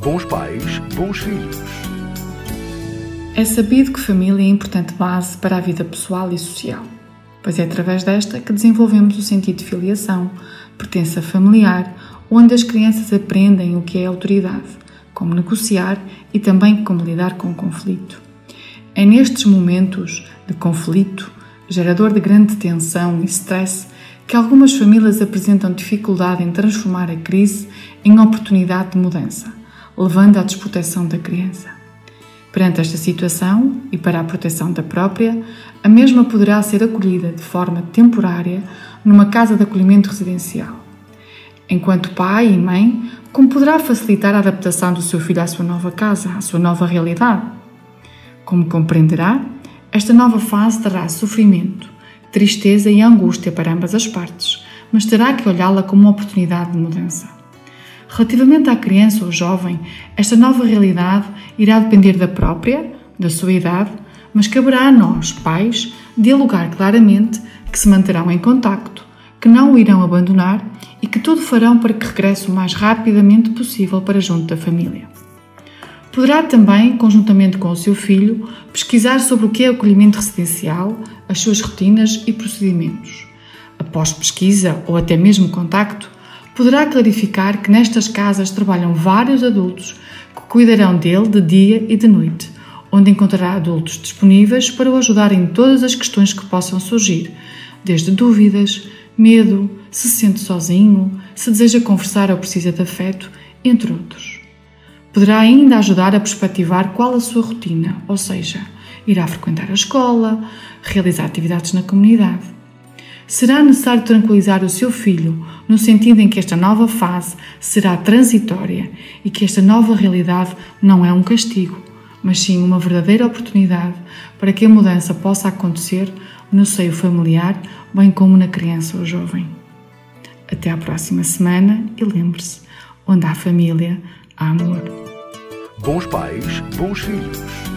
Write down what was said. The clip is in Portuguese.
Bons pais, bons filhos. É sabido que família é importante base para a vida pessoal e social, pois é através desta que desenvolvemos o sentido de filiação, pertença familiar, onde as crianças aprendem o que é autoridade, como negociar e também como lidar com o conflito. É nestes momentos de conflito, gerador de grande tensão e stress, que algumas famílias apresentam dificuldade em transformar a crise em oportunidade de mudança levando à desproteção da criança. Perante esta situação e para a proteção da própria, a mesma poderá ser acolhida de forma temporária numa casa de acolhimento residencial. Enquanto pai e mãe, como poderá facilitar a adaptação do seu filho à sua nova casa, à sua nova realidade? Como compreenderá, esta nova fase terá sofrimento, tristeza e angústia para ambas as partes, mas terá que olhá-la como uma oportunidade de mudança. Relativamente à criança ou jovem, esta nova realidade irá depender da própria, da sua idade, mas caberá a nós, pais, dialogar claramente que se manterão em contacto, que não o irão abandonar e que tudo farão para que regresse o mais rapidamente possível para junto da família. Poderá também, conjuntamente com o seu filho, pesquisar sobre o que é acolhimento residencial, as suas rotinas e procedimentos. Após pesquisa ou até mesmo contacto, poderá clarificar que nestas casas trabalham vários adultos que cuidarão dele de dia e de noite, onde encontrará adultos disponíveis para o ajudar em todas as questões que possam surgir, desde dúvidas, medo, se sente sozinho, se deseja conversar ou precisa de afeto, entre outros. Poderá ainda ajudar a perspectivar qual a sua rotina, ou seja, irá frequentar a escola, realizar atividades na comunidade será necessário tranquilizar o seu filho no sentido em que esta nova fase será transitória e que esta nova realidade não é um castigo, mas sim uma verdadeira oportunidade para que a mudança possa acontecer no seio familiar, bem como na criança ou jovem. Até à próxima semana e lembre-se: onde há família, há amor. Bons pais, bons filhos.